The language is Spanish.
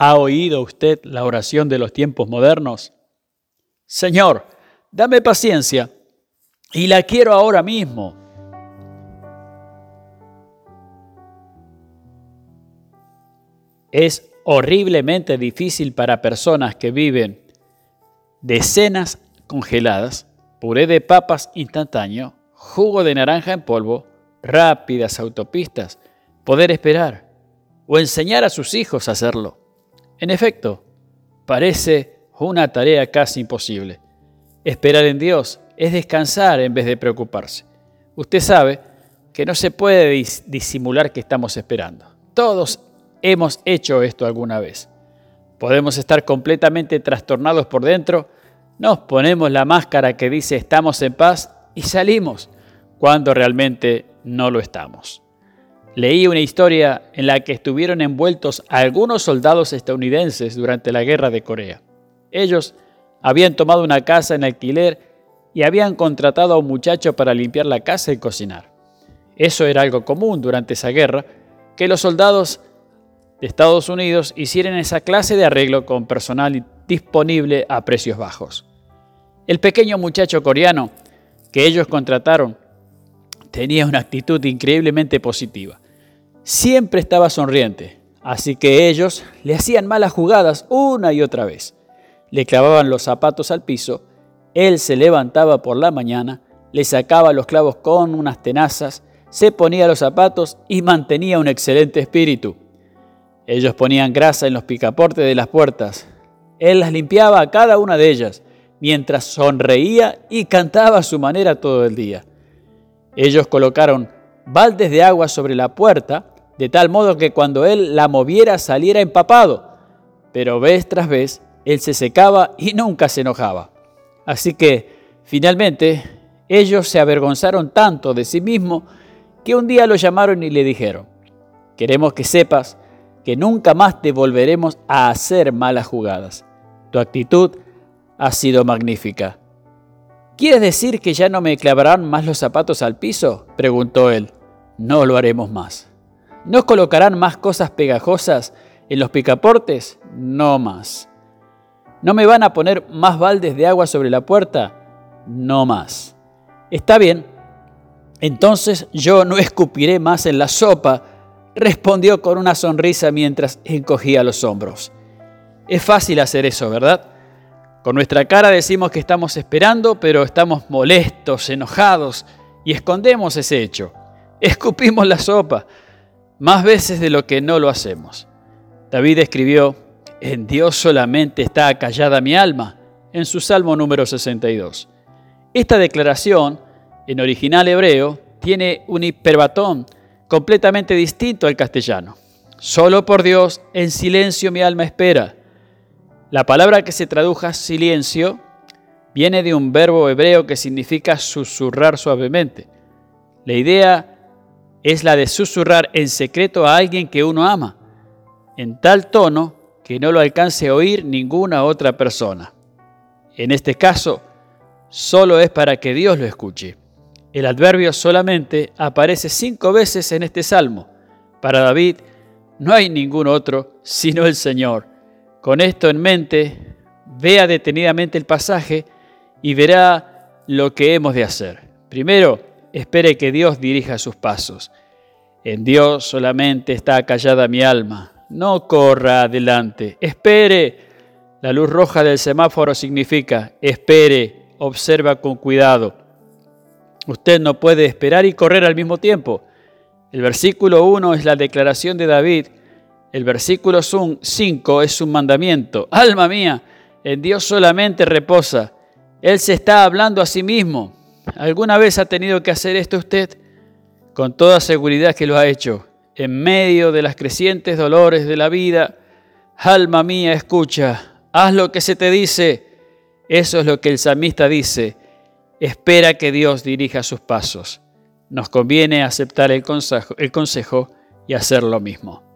¿Ha oído usted la oración de los tiempos modernos? Señor, dame paciencia y la quiero ahora mismo. Es horriblemente difícil para personas que viven de cenas congeladas, puré de papas instantáneo, jugo de naranja en polvo, rápidas autopistas, poder esperar o enseñar a sus hijos a hacerlo. En efecto, parece una tarea casi imposible. Esperar en Dios es descansar en vez de preocuparse. Usted sabe que no se puede disimular que estamos esperando. Todos hemos hecho esto alguna vez. Podemos estar completamente trastornados por dentro, nos ponemos la máscara que dice estamos en paz y salimos cuando realmente no lo estamos. Leí una historia en la que estuvieron envueltos algunos soldados estadounidenses durante la guerra de Corea. Ellos habían tomado una casa en alquiler y habían contratado a un muchacho para limpiar la casa y cocinar. Eso era algo común durante esa guerra, que los soldados de Estados Unidos hicieran esa clase de arreglo con personal disponible a precios bajos. El pequeño muchacho coreano que ellos contrataron tenía una actitud increíblemente positiva siempre estaba sonriente, así que ellos le hacían malas jugadas una y otra vez. Le clavaban los zapatos al piso, él se levantaba por la mañana, le sacaba los clavos con unas tenazas, se ponía los zapatos y mantenía un excelente espíritu. Ellos ponían grasa en los picaportes de las puertas. Él las limpiaba a cada una de ellas, mientras sonreía y cantaba a su manera todo el día. Ellos colocaron baldes de agua sobre la puerta de tal modo que cuando él la moviera saliera empapado, pero vez tras vez él se secaba y nunca se enojaba. Así que, finalmente, ellos se avergonzaron tanto de sí mismos que un día lo llamaron y le dijeron, queremos que sepas que nunca más te volveremos a hacer malas jugadas. Tu actitud ha sido magnífica. ¿Quieres decir que ya no me clavarán más los zapatos al piso? preguntó él. No lo haremos más. ¿No colocarán más cosas pegajosas en los picaportes? No más. ¿No me van a poner más baldes de agua sobre la puerta? No más. Está bien, entonces yo no escupiré más en la sopa, respondió con una sonrisa mientras encogía los hombros. Es fácil hacer eso, ¿verdad? Con nuestra cara decimos que estamos esperando, pero estamos molestos, enojados y escondemos ese hecho. Escupimos la sopa más veces de lo que no lo hacemos. David escribió, en Dios solamente está callada mi alma, en su Salmo número 62. Esta declaración, en original hebreo, tiene un hiperbatón completamente distinto al castellano. Solo por Dios, en silencio mi alma espera. La palabra que se traduja silencio viene de un verbo hebreo que significa susurrar suavemente. La idea es la de susurrar en secreto a alguien que uno ama, en tal tono que no lo alcance a oír ninguna otra persona. En este caso, solo es para que Dios lo escuche. El adverbio solamente aparece cinco veces en este salmo. Para David no hay ningún otro sino el Señor. Con esto en mente, vea detenidamente el pasaje y verá lo que hemos de hacer. Primero, espere que Dios dirija sus pasos. En Dios solamente está callada mi alma. No corra adelante. Espere. La luz roja del semáforo significa espere, observa con cuidado. Usted no puede esperar y correr al mismo tiempo. El versículo 1 es la declaración de David. El versículo 5 es un mandamiento. Alma mía, en Dios solamente reposa. Él se está hablando a sí mismo. ¿Alguna vez ha tenido que hacer esto usted? Con toda seguridad que lo ha hecho. En medio de las crecientes dolores de la vida, alma mía, escucha, haz lo que se te dice. Eso es lo que el salmista dice. Espera que Dios dirija sus pasos. Nos conviene aceptar el consejo, el consejo y hacer lo mismo.